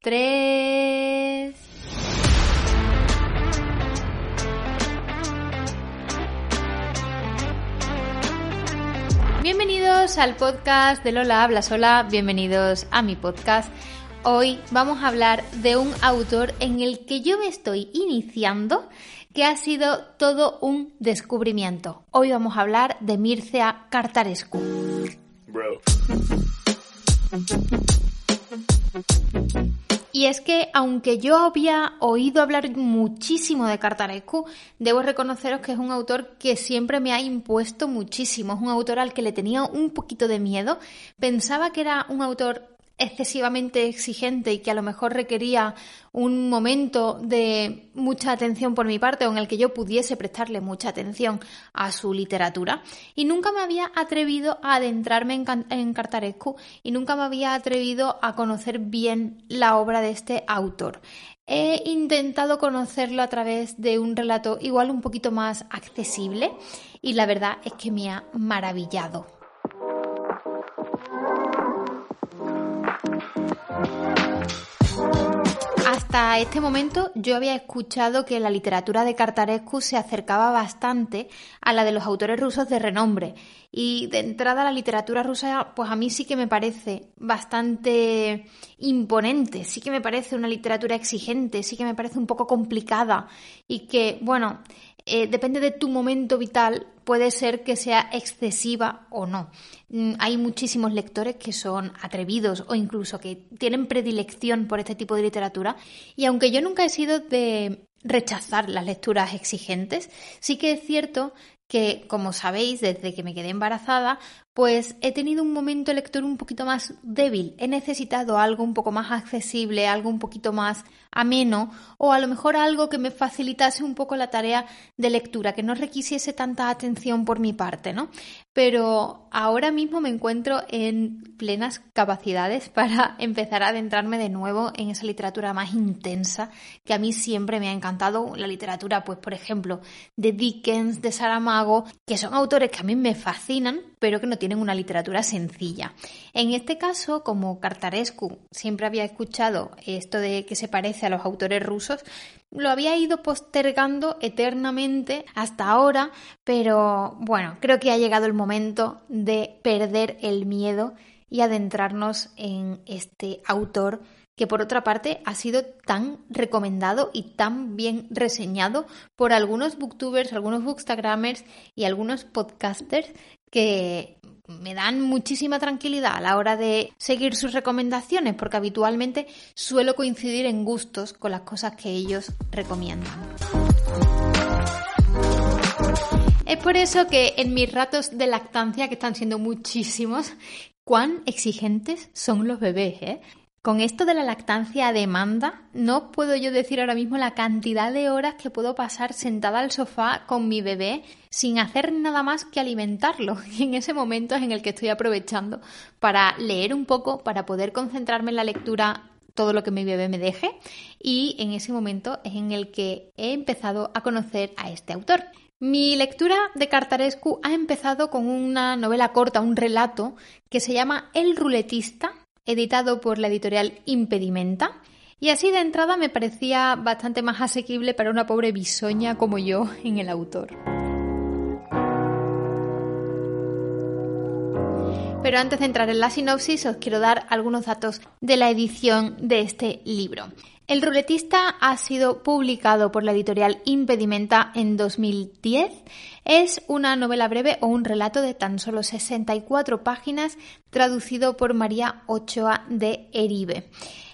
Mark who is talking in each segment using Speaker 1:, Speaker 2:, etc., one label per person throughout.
Speaker 1: tres. Bienvenidos al podcast de Lola Habla Sola, bienvenidos a mi podcast. Hoy vamos a hablar de un autor en el que yo me estoy iniciando, que ha sido todo un descubrimiento. Hoy vamos a hablar de Mircea Cartarescu. Y es que, aunque yo había oído hablar muchísimo de Cartarescu, debo reconoceros que es un autor que siempre me ha impuesto muchísimo. Es un autor al que le tenía un poquito de miedo. Pensaba que era un autor excesivamente exigente y que a lo mejor requería un momento de mucha atención por mi parte o en el que yo pudiese prestarle mucha atención a su literatura. Y nunca me había atrevido a adentrarme en, en Cartarescu y nunca me había atrevido a conocer bien la obra de este autor. He intentado conocerlo a través de un relato igual un poquito más accesible y la verdad es que me ha maravillado. Hasta este momento yo había escuchado que la literatura de Cartarescu se acercaba bastante a la de los autores rusos de renombre. Y de entrada la literatura rusa pues a mí sí que me parece bastante imponente, sí que me parece una literatura exigente, sí que me parece un poco complicada y que bueno, eh, depende de tu momento vital, puede ser que sea excesiva o no. Mm, hay muchísimos lectores que son atrevidos o incluso que tienen predilección por este tipo de literatura y aunque yo nunca he sido de rechazar las lecturas exigentes, sí que es cierto que, como sabéis, desde que me quedé embarazada, pues he tenido un momento lector un poquito más débil. He necesitado algo un poco más accesible, algo un poquito más ameno o a lo mejor algo que me facilitase un poco la tarea de lectura, que no requisiese tanta atención por mi parte, ¿no? Pero ahora mismo me encuentro en plenas capacidades para empezar a adentrarme de nuevo en esa literatura más intensa que a mí siempre me ha encantado. La literatura, pues por ejemplo, de Dickens, de Saramago, que son autores que a mí me fascinan, pero que no tienen una literatura sencilla. En este caso, como Cartarescu siempre había escuchado esto de que se parece a los autores rusos, lo había ido postergando eternamente hasta ahora, pero bueno, creo que ha llegado el momento de perder el miedo y adentrarnos en este autor que por otra parte ha sido tan recomendado y tan bien reseñado por algunos booktubers, algunos bookstagrammers y algunos podcasters que me dan muchísima tranquilidad a la hora de seguir sus recomendaciones porque habitualmente suelo coincidir en gustos con las cosas que ellos recomiendan. Es por eso que en mis ratos de lactancia, que están siendo muchísimos, cuán exigentes son los bebés, ¿eh? Con esto de la lactancia a demanda, no puedo yo decir ahora mismo la cantidad de horas que puedo pasar sentada al sofá con mi bebé sin hacer nada más que alimentarlo. Y en ese momento es en el que estoy aprovechando para leer un poco, para poder concentrarme en la lectura todo lo que mi bebé me deje. Y en ese momento es en el que he empezado a conocer a este autor. Mi lectura de Cartarescu ha empezado con una novela corta, un relato, que se llama El ruletista editado por la editorial Impedimenta. Y así de entrada me parecía bastante más asequible para una pobre bisoña como yo en el autor. Pero antes de entrar en la sinopsis os quiero dar algunos datos de la edición de este libro. El ruletista ha sido publicado por la editorial Impedimenta en 2010. Es una novela breve o un relato de tan solo 64 páginas traducido por María Ochoa de Eribe.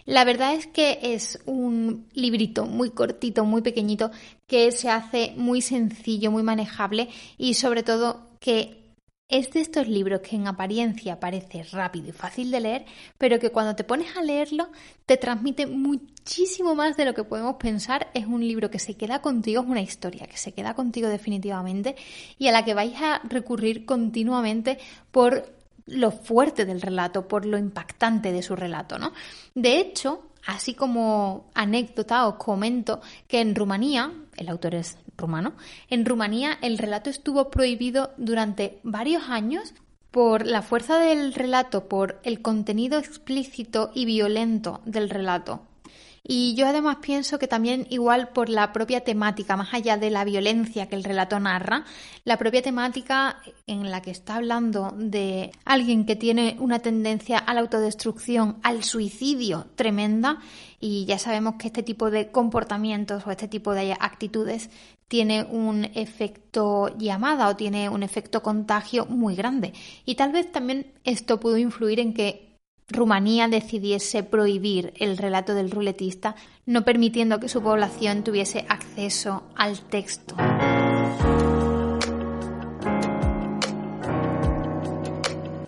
Speaker 1: La verdad es que es un librito muy cortito, muy pequeñito, que se hace muy sencillo, muy manejable y sobre todo que es de estos libros que en apariencia parece rápido y fácil de leer, pero que cuando te pones a leerlo te transmite muchísimo más de lo que podemos pensar. Es un libro que se queda contigo, es una historia que se queda contigo definitivamente y a la que vais a recurrir continuamente por lo fuerte del relato, por lo impactante de su relato, ¿no? De hecho, así como anécdota os comento que en Rumanía, el autor es en Rumanía el relato estuvo prohibido durante varios años por la fuerza del relato, por el contenido explícito y violento del relato. Y yo además pienso que también igual por la propia temática, más allá de la violencia que el relato narra, la propia temática en la que está hablando de alguien que tiene una tendencia a la autodestrucción, al suicidio tremenda, y ya sabemos que este tipo de comportamientos o este tipo de actitudes tiene un efecto llamada o tiene un efecto contagio muy grande. Y tal vez también esto pudo influir en que Rumanía decidiese prohibir el relato del ruletista, no permitiendo que su población tuviese acceso al texto.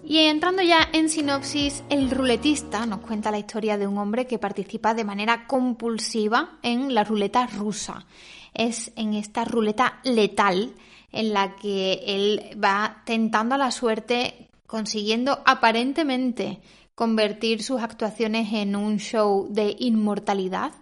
Speaker 1: Y entrando ya en sinopsis, el ruletista nos cuenta la historia de un hombre que participa de manera compulsiva en la ruleta rusa. Es en esta ruleta letal en la que él va tentando a la suerte, consiguiendo aparentemente convertir sus actuaciones en un show de inmortalidad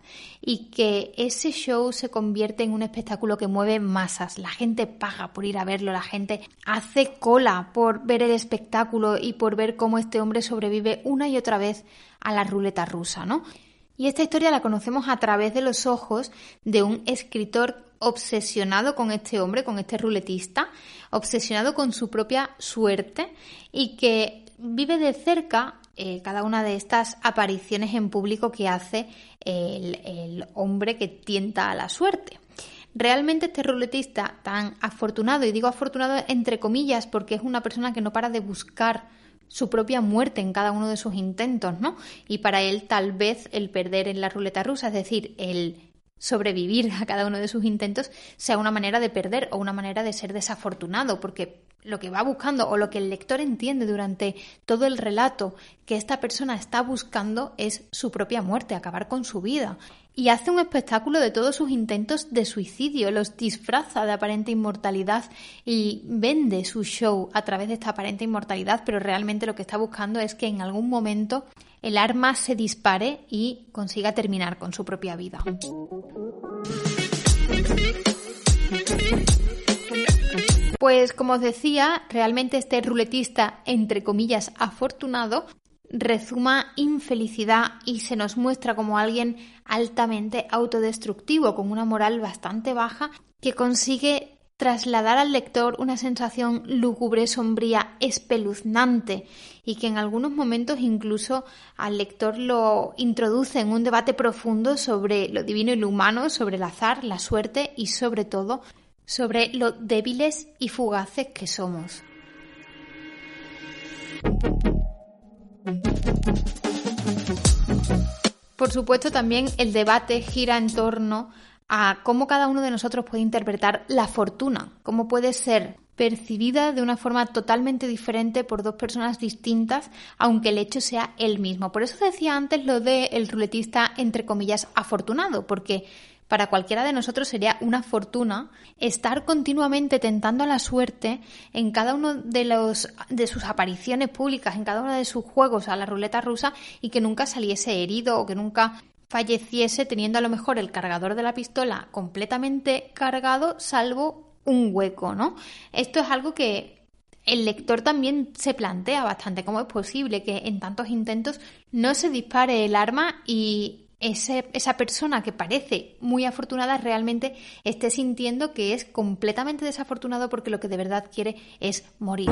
Speaker 1: y que ese show se convierte en un espectáculo que mueve masas. La gente paga por ir a verlo, la gente hace cola por ver el espectáculo y por ver cómo este hombre sobrevive una y otra vez a la ruleta rusa, ¿no? Y esta historia la conocemos a través de los ojos de un escritor obsesionado con este hombre, con este ruletista, obsesionado con su propia suerte y que vive de cerca eh, cada una de estas apariciones en público que hace el, el hombre que tienta a la suerte. Realmente este ruletista tan afortunado, y digo afortunado entre comillas porque es una persona que no para de buscar su propia muerte en cada uno de sus intentos, ¿no? Y para él tal vez el perder en la ruleta rusa, es decir, el sobrevivir a cada uno de sus intentos, sea una manera de perder o una manera de ser desafortunado, porque lo que va buscando o lo que el lector entiende durante todo el relato que esta persona está buscando es su propia muerte, acabar con su vida. Y hace un espectáculo de todos sus intentos de suicidio, los disfraza de aparente inmortalidad y vende su show a través de esta aparente inmortalidad, pero realmente lo que está buscando es que en algún momento el arma se dispare y consiga terminar con su propia vida. Pues como os decía, realmente este ruletista, entre comillas, afortunado, rezuma infelicidad y se nos muestra como alguien altamente autodestructivo, con una moral bastante baja, que consigue trasladar al lector una sensación lúgubre, sombría, espeluznante y que en algunos momentos incluso al lector lo introduce en un debate profundo sobre lo divino y lo humano, sobre el azar, la suerte y sobre todo sobre lo débiles y fugaces que somos. Por supuesto, también el debate gira en torno a cómo cada uno de nosotros puede interpretar la fortuna, cómo puede ser percibida de una forma totalmente diferente por dos personas distintas, aunque el hecho sea el mismo. Por eso decía antes lo de el ruletista entre comillas afortunado, porque para cualquiera de nosotros sería una fortuna estar continuamente tentando la suerte en cada uno de los de sus apariciones públicas, en cada uno de sus juegos a la ruleta rusa y que nunca saliese herido o que nunca falleciese teniendo a lo mejor el cargador de la pistola completamente cargado salvo un hueco, ¿no? Esto es algo que el lector también se plantea bastante cómo es posible que en tantos intentos no se dispare el arma y esa persona que parece muy afortunada realmente esté sintiendo que es completamente desafortunado porque lo que de verdad quiere es morir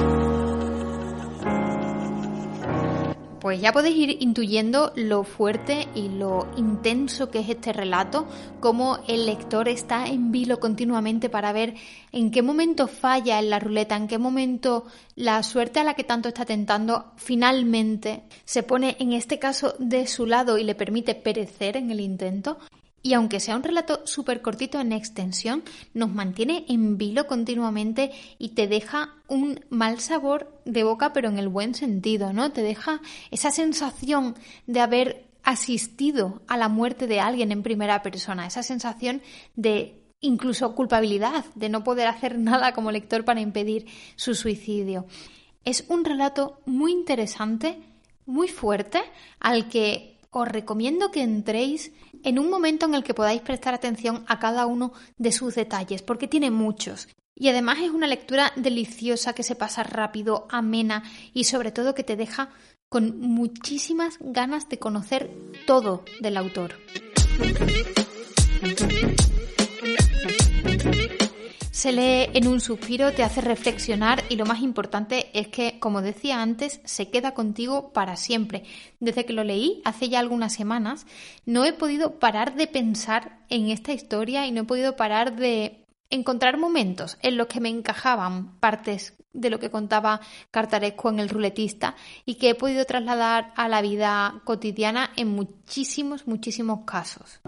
Speaker 1: pues ya podéis ir intuyendo lo fuerte y lo intenso que es este relato, cómo el lector está en vilo continuamente para ver en qué momento falla en la ruleta, en qué momento la suerte a la que tanto está tentando finalmente se pone en este caso de su lado y le permite perecer en el intento y aunque sea un relato súper cortito en extensión, nos mantiene en vilo continuamente y te deja un mal sabor de boca, pero en el buen sentido, ¿no? Te deja esa sensación de haber asistido a la muerte de alguien en primera persona, esa sensación de incluso culpabilidad, de no poder hacer nada como lector para impedir su suicidio. Es un relato muy interesante, muy fuerte, al que os recomiendo que entréis en un momento en el que podáis prestar atención a cada uno de sus detalles, porque tiene muchos. Y además es una lectura deliciosa que se pasa rápido, amena y sobre todo que te deja con muchísimas ganas de conocer todo del autor. Se lee en un suspiro, te hace reflexionar y lo más importante es que, como decía antes, se queda contigo para siempre. Desde que lo leí hace ya algunas semanas, no he podido parar de pensar en esta historia y no he podido parar de encontrar momentos en los que me encajaban partes de lo que contaba Cartaresco en el ruletista y que he podido trasladar a la vida cotidiana en muchísimos, muchísimos casos.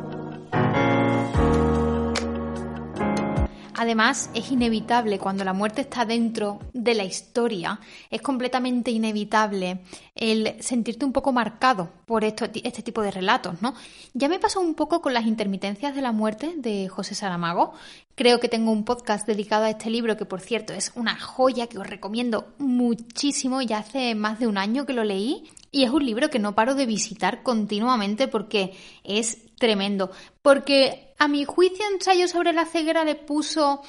Speaker 1: Además, es inevitable cuando la muerte está dentro de la historia, es completamente inevitable el sentirte un poco marcado por esto, este tipo de relatos, ¿no? Ya me pasó un poco con las intermitencias de la muerte de José Saramago. Creo que tengo un podcast dedicado a este libro que, por cierto, es una joya que os recomiendo muchísimo. Ya hace más de un año que lo leí y es un libro que no paro de visitar continuamente porque es tremendo. Porque a mi juicio ensayo sobre la ceguera le puso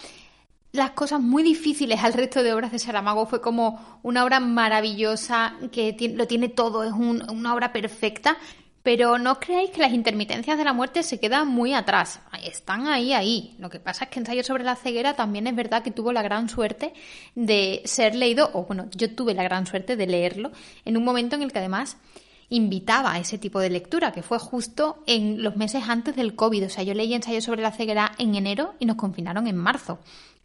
Speaker 1: las cosas muy difíciles al resto de obras de Saramago. Fue como una obra maravillosa que lo tiene todo, es una obra perfecta. Pero no creáis que las intermitencias de la muerte se quedan muy atrás. Están ahí, ahí. Lo que pasa es que Ensayo sobre la ceguera también es verdad que tuvo la gran suerte de ser leído, o bueno, yo tuve la gran suerte de leerlo en un momento en el que además invitaba a ese tipo de lectura, que fue justo en los meses antes del COVID. O sea, yo leí ensayo sobre la ceguera en enero y nos confinaron en marzo.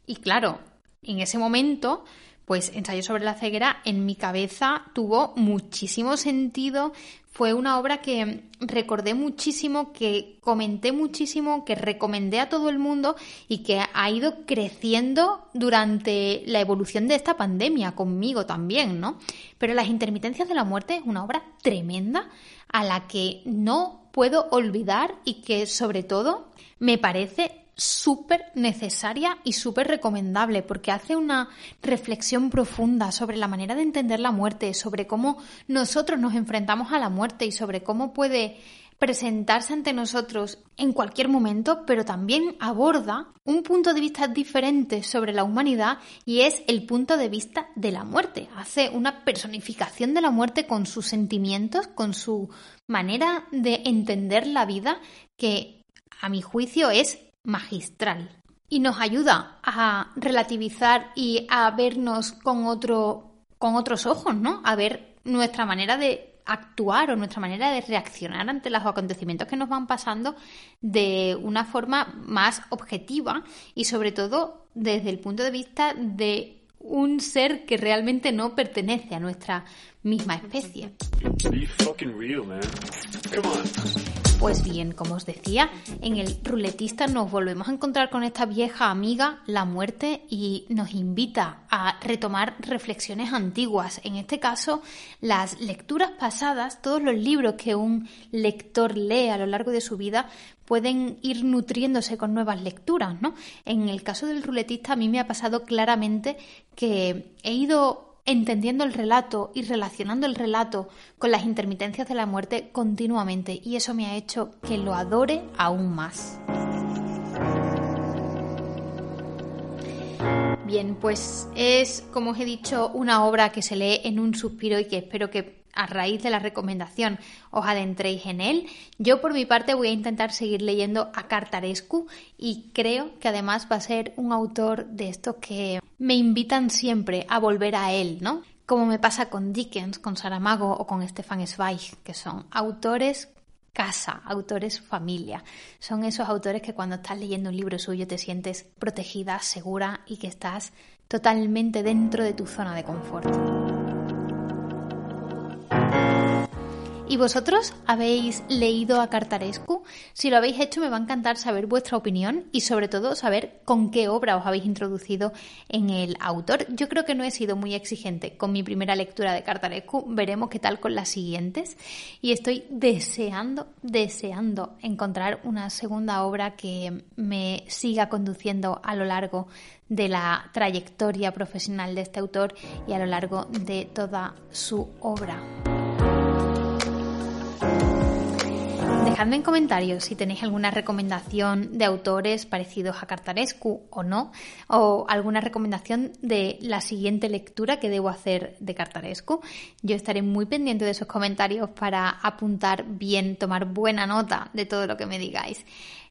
Speaker 1: Y claro, en ese momento, pues ensayo sobre la ceguera en mi cabeza tuvo muchísimo sentido, fue una obra que recordé muchísimo, que comenté muchísimo, que recomendé a todo el mundo y que ha ido creciendo durante la evolución de esta pandemia, conmigo también, ¿no? Pero Las intermitencias de la muerte es una obra tremenda a la que no puedo olvidar y que sobre todo me parece súper necesaria y súper recomendable porque hace una reflexión profunda sobre la manera de entender la muerte, sobre cómo nosotros nos enfrentamos a la muerte y sobre cómo puede presentarse ante nosotros en cualquier momento, pero también aborda un punto de vista diferente sobre la humanidad y es el punto de vista de la muerte. Hace una personificación de la muerte con sus sentimientos, con su manera de entender la vida que a mi juicio es magistral y nos ayuda a relativizar y a vernos con con otros ojos, ¿no? A ver nuestra manera de actuar o nuestra manera de reaccionar ante los acontecimientos que nos van pasando de una forma más objetiva y sobre todo desde el punto de vista de un ser que realmente no pertenece a nuestra misma especie. Pues bien, como os decía, en el ruletista nos volvemos a encontrar con esta vieja amiga, la muerte, y nos invita a retomar reflexiones antiguas. En este caso, las lecturas pasadas, todos los libros que un lector lee a lo largo de su vida, pueden ir nutriéndose con nuevas lecturas, ¿no? En el caso del ruletista a mí me ha pasado claramente que he ido entendiendo el relato y relacionando el relato con las intermitencias de la muerte continuamente y eso me ha hecho que lo adore aún más. Bien, pues es, como os he dicho, una obra que se lee en un suspiro y que espero que a raíz de la recomendación os adentréis en él. Yo por mi parte voy a intentar seguir leyendo a Cartarescu y creo que además va a ser un autor de estos que me invitan siempre a volver a él, ¿no? Como me pasa con Dickens, con Saramago o con Stefan Zweig, que son autores casa, autores familia. Son esos autores que cuando estás leyendo un libro suyo te sientes protegida, segura y que estás totalmente dentro de tu zona de confort. ¿Y vosotros habéis leído a Cartarescu? Si lo habéis hecho me va a encantar saber vuestra opinión y sobre todo saber con qué obra os habéis introducido en el autor. Yo creo que no he sido muy exigente con mi primera lectura de Cartarescu, veremos qué tal con las siguientes y estoy deseando, deseando encontrar una segunda obra que me siga conduciendo a lo largo de la trayectoria profesional de este autor y a lo largo de toda su obra. Dejadme en comentarios si tenéis alguna recomendación de autores parecidos a Cartarescu o no, o alguna recomendación de la siguiente lectura que debo hacer de Cartarescu. Yo estaré muy pendiente de esos comentarios para apuntar bien, tomar buena nota de todo lo que me digáis.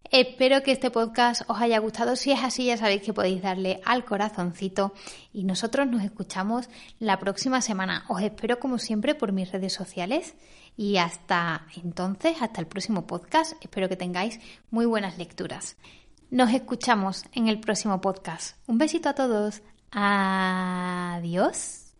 Speaker 1: Espero que este podcast os haya gustado. Si es así, ya sabéis que podéis darle al corazoncito y nosotros nos escuchamos la próxima semana. Os espero como siempre por mis redes sociales y hasta entonces, hasta el próximo podcast, espero que tengáis muy buenas lecturas. Nos escuchamos en el próximo podcast. Un besito a todos. Adiós.